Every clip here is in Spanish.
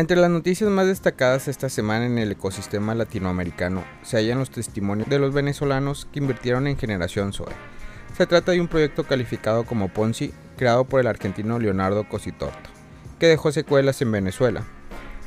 Entre las noticias más destacadas esta semana en el ecosistema latinoamericano se hallan los testimonios de los venezolanos que invirtieron en Generación Zoe. Se trata de un proyecto calificado como Ponzi, creado por el argentino Leonardo Cositorto, que dejó secuelas en Venezuela.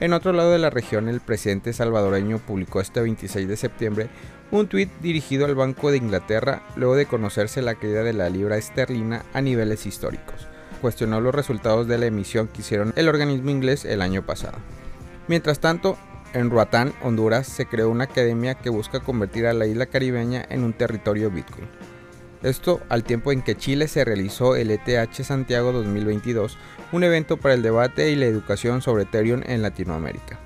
En otro lado de la región, el presidente salvadoreño publicó este 26 de septiembre un tuit dirigido al Banco de Inglaterra luego de conocerse la caída de la libra esterlina a niveles históricos cuestionó los resultados de la emisión que hicieron el organismo inglés el año pasado. Mientras tanto, en Roatán, Honduras, se creó una academia que busca convertir a la isla caribeña en un territorio Bitcoin. Esto al tiempo en que Chile se realizó el ETH Santiago 2022, un evento para el debate y la educación sobre Ethereum en Latinoamérica.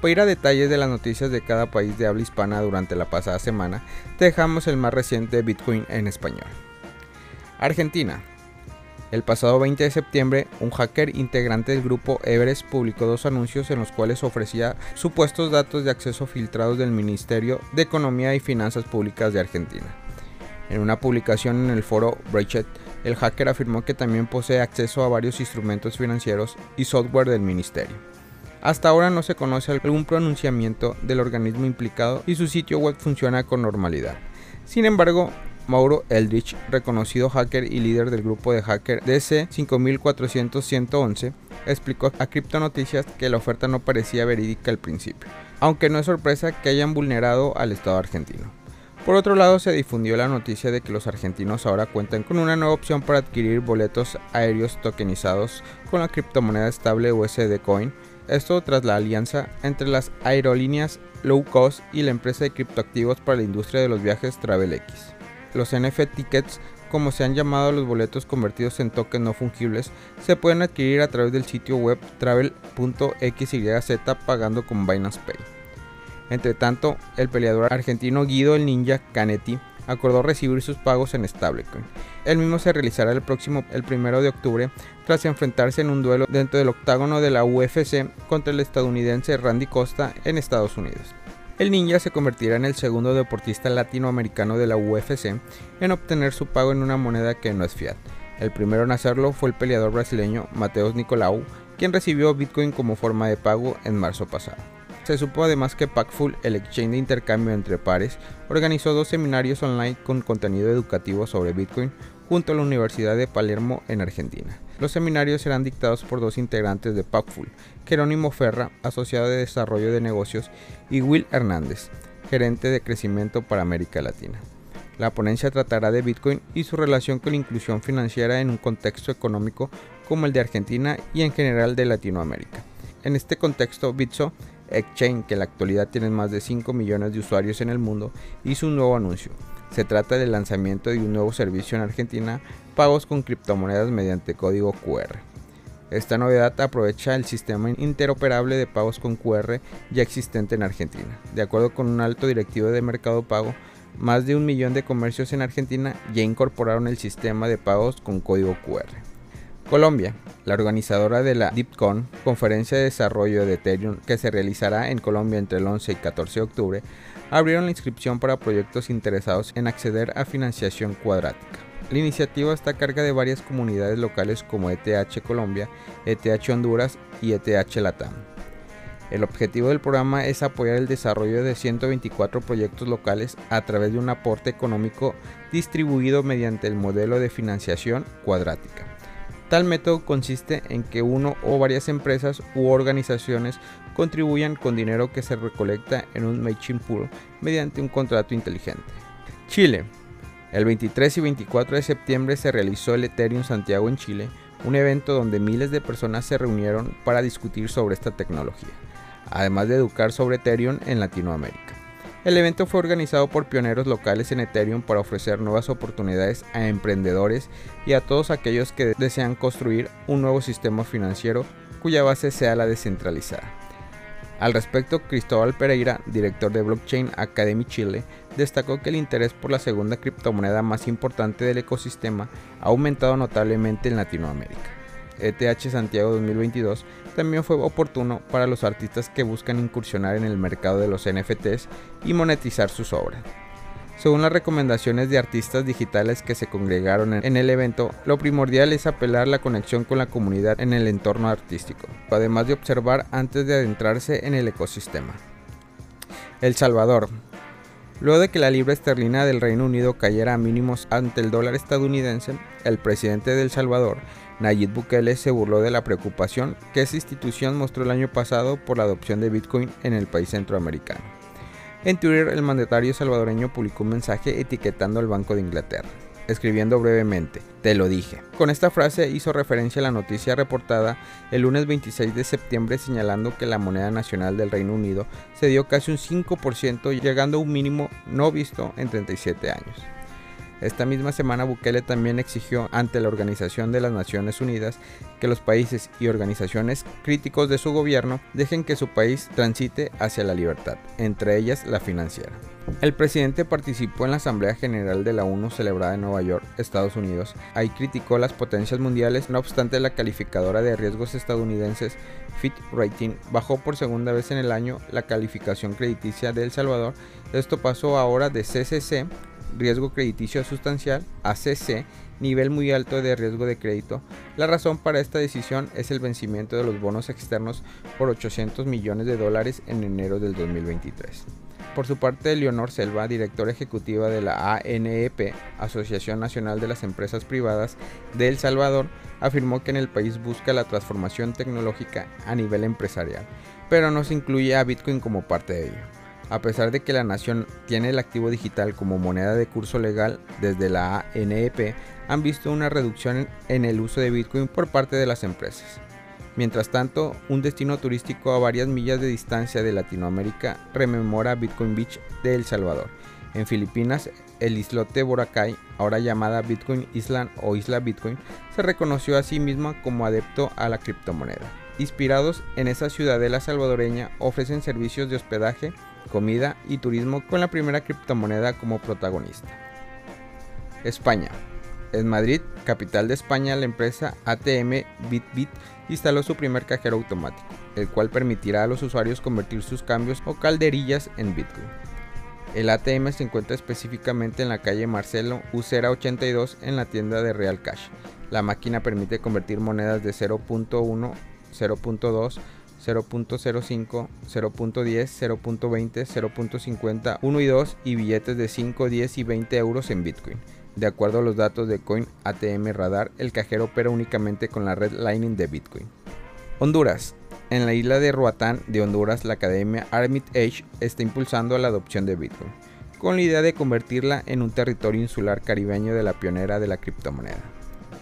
Para ir a detalles de las noticias de cada país de habla hispana durante la pasada semana, dejamos el más reciente Bitcoin en español. Argentina. El pasado 20 de septiembre, un hacker integrante del grupo Everest publicó dos anuncios en los cuales ofrecía supuestos datos de acceso filtrados del Ministerio de Economía y Finanzas Públicas de Argentina. En una publicación en el foro Breached, el hacker afirmó que también posee acceso a varios instrumentos financieros y software del ministerio. Hasta ahora no se conoce algún pronunciamiento del organismo implicado y su sitio web funciona con normalidad. Sin embargo, Mauro Eldritch, reconocido hacker y líder del grupo de hacker DC 54111, explicó a Crypto Noticias que la oferta no parecía verídica al principio, aunque no es sorpresa que hayan vulnerado al Estado argentino. Por otro lado, se difundió la noticia de que los argentinos ahora cuentan con una nueva opción para adquirir boletos aéreos tokenizados con la criptomoneda estable USD Coin, esto tras la alianza entre las aerolíneas low cost y la empresa de criptoactivos para la industria de los viajes TravelX. Los NFT tickets, como se han llamado los boletos convertidos en tokens no fungibles, se pueden adquirir a través del sitio web travel.xyz pagando con Binance Pay. Entre tanto, el peleador argentino Guido el Ninja Canetti acordó recibir sus pagos en stablecoin. El mismo se realizará el próximo el primero de octubre tras enfrentarse en un duelo dentro del octágono de la UFC contra el estadounidense Randy Costa en Estados Unidos. El ninja se convertirá en el segundo deportista latinoamericano de la UFC en obtener su pago en una moneda que no es fiat. El primero en hacerlo fue el peleador brasileño Mateus Nicolau, quien recibió Bitcoin como forma de pago en marzo pasado. Se supo además que Packful, el exchange de intercambio entre pares, organizó dos seminarios online con contenido educativo sobre Bitcoin junto a la Universidad de Palermo en Argentina. Los seminarios serán dictados por dos integrantes de Packful, Jerónimo Ferra, asociado de desarrollo de negocios, y Will Hernández, gerente de crecimiento para América Latina. La ponencia tratará de Bitcoin y su relación con la inclusión financiera en un contexto económico como el de Argentina y en general de Latinoamérica. En este contexto, Bitso, exchange que en la actualidad tiene más de 5 millones de usuarios en el mundo, hizo un nuevo anuncio se trata del lanzamiento de un nuevo servicio en Argentina, pagos con criptomonedas mediante código QR. Esta novedad aprovecha el sistema interoperable de pagos con QR ya existente en Argentina. De acuerdo con un alto directivo de Mercado Pago, más de un millón de comercios en Argentina ya incorporaron el sistema de pagos con código QR. Colombia, la organizadora de la DeepCon, conferencia de desarrollo de Ethereum que se realizará en Colombia entre el 11 y 14 de octubre, abrieron la inscripción para proyectos interesados en acceder a financiación cuadrática. La iniciativa está a cargo de varias comunidades locales como ETH Colombia, ETH Honduras y ETH Latam. El objetivo del programa es apoyar el desarrollo de 124 proyectos locales a través de un aporte económico distribuido mediante el modelo de financiación cuadrática. Tal método consiste en que uno o varias empresas u organizaciones contribuyan con dinero que se recolecta en un matching pool mediante un contrato inteligente. Chile. El 23 y 24 de septiembre se realizó el Ethereum Santiago en Chile, un evento donde miles de personas se reunieron para discutir sobre esta tecnología, además de educar sobre Ethereum en Latinoamérica. El evento fue organizado por pioneros locales en Ethereum para ofrecer nuevas oportunidades a emprendedores y a todos aquellos que desean construir un nuevo sistema financiero cuya base sea la descentralizada. Al respecto, Cristóbal Pereira, director de Blockchain Academy Chile, destacó que el interés por la segunda criptomoneda más importante del ecosistema ha aumentado notablemente en Latinoamérica. ETH Santiago 2022 también fue oportuno para los artistas que buscan incursionar en el mercado de los NFTs y monetizar sus obras. Según las recomendaciones de artistas digitales que se congregaron en el evento, lo primordial es apelar la conexión con la comunidad en el entorno artístico, además de observar antes de adentrarse en el ecosistema. El Salvador. Luego de que la libra esterlina del Reino Unido cayera a mínimos ante el dólar estadounidense, el presidente de El Salvador, Nayib Bukele, se burló de la preocupación que esa institución mostró el año pasado por la adopción de Bitcoin en el país centroamericano. En Twitter, el mandatario salvadoreño publicó un mensaje etiquetando al Banco de Inglaterra escribiendo brevemente, te lo dije. Con esta frase hizo referencia a la noticia reportada el lunes 26 de septiembre señalando que la moneda nacional del Reino Unido se dio casi un 5% llegando a un mínimo no visto en 37 años. Esta misma semana Bukele también exigió ante la Organización de las Naciones Unidas que los países y organizaciones críticos de su gobierno dejen que su país transite hacia la libertad, entre ellas la financiera. El presidente participó en la Asamblea General de la ONU celebrada en Nueva York, Estados Unidos. Ahí criticó las potencias mundiales, no obstante la calificadora de riesgos estadounidenses Fit Rating bajó por segunda vez en el año la calificación crediticia de El Salvador. Esto pasó ahora de CCC riesgo crediticio sustancial, ACC, nivel muy alto de riesgo de crédito. La razón para esta decisión es el vencimiento de los bonos externos por 800 millones de dólares en enero del 2023. Por su parte, Leonor Selva, directora ejecutiva de la ANEP, Asociación Nacional de las Empresas Privadas de El Salvador, afirmó que en el país busca la transformación tecnológica a nivel empresarial, pero no se incluye a Bitcoin como parte de ello. A pesar de que la nación tiene el activo digital como moneda de curso legal desde la ANEP, han visto una reducción en el uso de Bitcoin por parte de las empresas. Mientras tanto, un destino turístico a varias millas de distancia de Latinoamérica rememora Bitcoin Beach de El Salvador. En Filipinas, el islote Boracay, ahora llamada Bitcoin Island o Isla Bitcoin, se reconoció a sí misma como adepto a la criptomoneda. Inspirados en esa ciudadela salvadoreña, ofrecen servicios de hospedaje, comida y turismo con la primera criptomoneda como protagonista. España. En Madrid, capital de España, la empresa ATM BitBit instaló su primer cajero automático, el cual permitirá a los usuarios convertir sus cambios o calderillas en Bitcoin. El ATM se encuentra específicamente en la calle Marcelo Ucera 82 en la tienda de Real Cash. La máquina permite convertir monedas de 0.1, 0.2, 0.05, 0.10, 0.20, 0.50, 1 y 2 y billetes de 5, 10 y 20 euros en Bitcoin. De acuerdo a los datos de Coin ATM Radar, el cajero opera únicamente con la red Lightning de Bitcoin. Honduras. En la isla de Roatán de Honduras, la academia Armitage está impulsando la adopción de Bitcoin, con la idea de convertirla en un territorio insular caribeño de la pionera de la criptomoneda.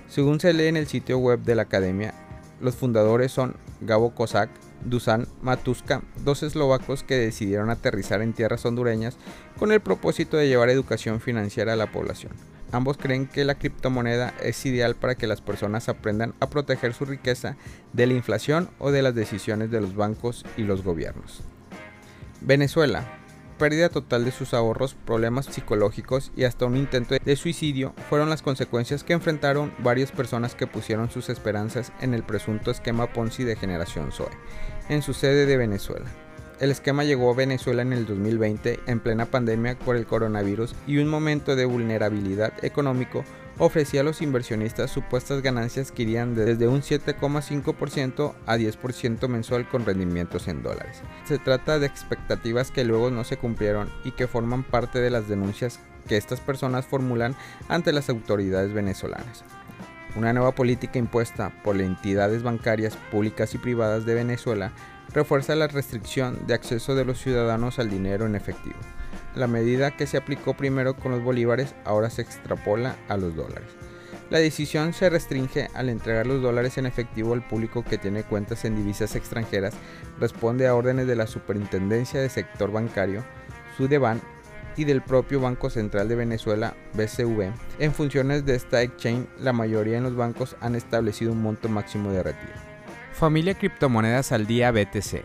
Según se lee en el sitio web de la academia, los fundadores son Gabo Kozak, Dusan Matuska, dos eslovacos que decidieron aterrizar en tierras hondureñas con el propósito de llevar educación financiera a la población. Ambos creen que la criptomoneda es ideal para que las personas aprendan a proteger su riqueza de la inflación o de las decisiones de los bancos y los gobiernos. Venezuela pérdida total de sus ahorros, problemas psicológicos y hasta un intento de suicidio fueron las consecuencias que enfrentaron varias personas que pusieron sus esperanzas en el presunto esquema Ponzi de generación Zoe, en su sede de Venezuela. El esquema llegó a Venezuela en el 2020 en plena pandemia por el coronavirus y un momento de vulnerabilidad económico ofrecía a los inversionistas supuestas ganancias que irían desde un 7,5% a 10% mensual con rendimientos en dólares. Se trata de expectativas que luego no se cumplieron y que forman parte de las denuncias que estas personas formulan ante las autoridades venezolanas. Una nueva política impuesta por las entidades bancarias públicas y privadas de Venezuela refuerza la restricción de acceso de los ciudadanos al dinero en efectivo. La medida que se aplicó primero con los bolívares ahora se extrapola a los dólares. La decisión se restringe al entregar los dólares en efectivo al público que tiene cuentas en divisas extranjeras, responde a órdenes de la Superintendencia de Sector Bancario, Sudeban y del propio Banco Central de Venezuela, BCV. En funciones de esta exchange, la mayoría de los bancos han establecido un monto máximo de retiro. Familia Criptomonedas al Día BTC.